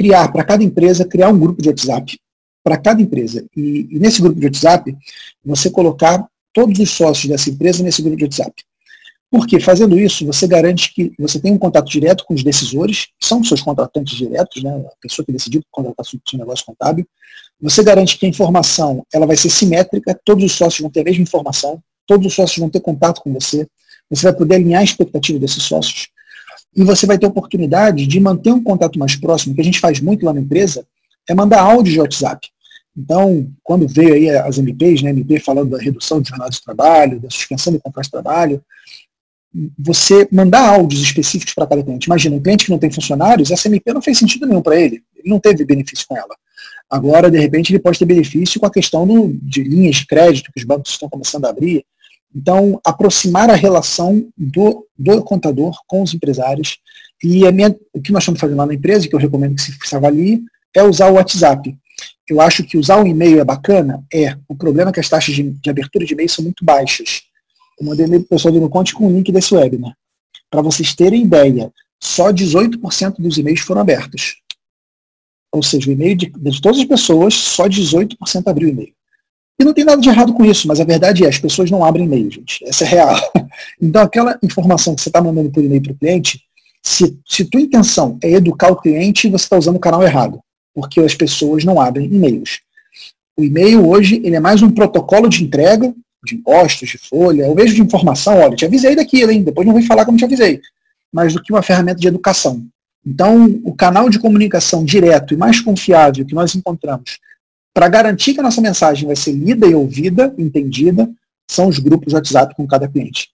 criar, para cada empresa, criar um grupo de WhatsApp, para cada empresa. E, e, nesse grupo de WhatsApp, você colocar todos os sócios dessa empresa nesse grupo de WhatsApp. Porque fazendo isso, você garante que você tem um contato direto com os decisores, que são seus contratantes diretos, né, a pessoa que decidiu contratar seu negócio contábil. Você garante que a informação ela vai ser simétrica, todos os sócios vão ter a mesma informação, todos os sócios vão ter contato com você, você vai poder alinhar a expectativa desses sócios, e você vai ter oportunidade de manter um contato mais próximo, que a gente faz muito lá na empresa, é mandar áudio de WhatsApp. Então, quando veio aí as MPs, né, MP falando da redução de jornada de trabalho, da suspensão do contrato de trabalho, você mandar áudios específicos para cada cliente. Imagina, um cliente que não tem funcionários, essa MP não fez sentido nenhum para ele. Ele não teve benefício com ela. Agora, de repente, ele pode ter benefício com a questão do, de linhas de crédito que os bancos estão começando a abrir. Então, aproximar a relação do, do contador com os empresários. E a minha, o que nós estamos fazendo lá na empresa, que eu recomendo que se, se avalie, é usar o WhatsApp. Eu acho que usar o e-mail é bacana? É. O problema é que as taxas de, de abertura de e-mail são muito baixas. Eu mandei e-mail para o pessoal do Conte com o link desse webinar. Para vocês terem ideia, só 18% dos e-mails foram abertos. Ou seja, o e-mail de, de todas as pessoas, só 18% abriu e-mail. E não tem nada de errado com isso, mas a verdade é, as pessoas não abrem e-mail, gente. Essa é real. Então, aquela informação que você está mandando por e-mail para o cliente, se, se tua intenção é educar o cliente, você está usando o canal errado, porque as pessoas não abrem e-mails. O e-mail hoje ele é mais um protocolo de entrega de impostos, de folha, eu vejo de informação, olha, te avisei daquilo, hein? Depois não vem falar como te avisei. Mas do que uma ferramenta de educação. Então, o canal de comunicação direto e mais confiável que nós encontramos para garantir que a nossa mensagem vai ser lida e ouvida, entendida, são os grupos de WhatsApp com cada cliente.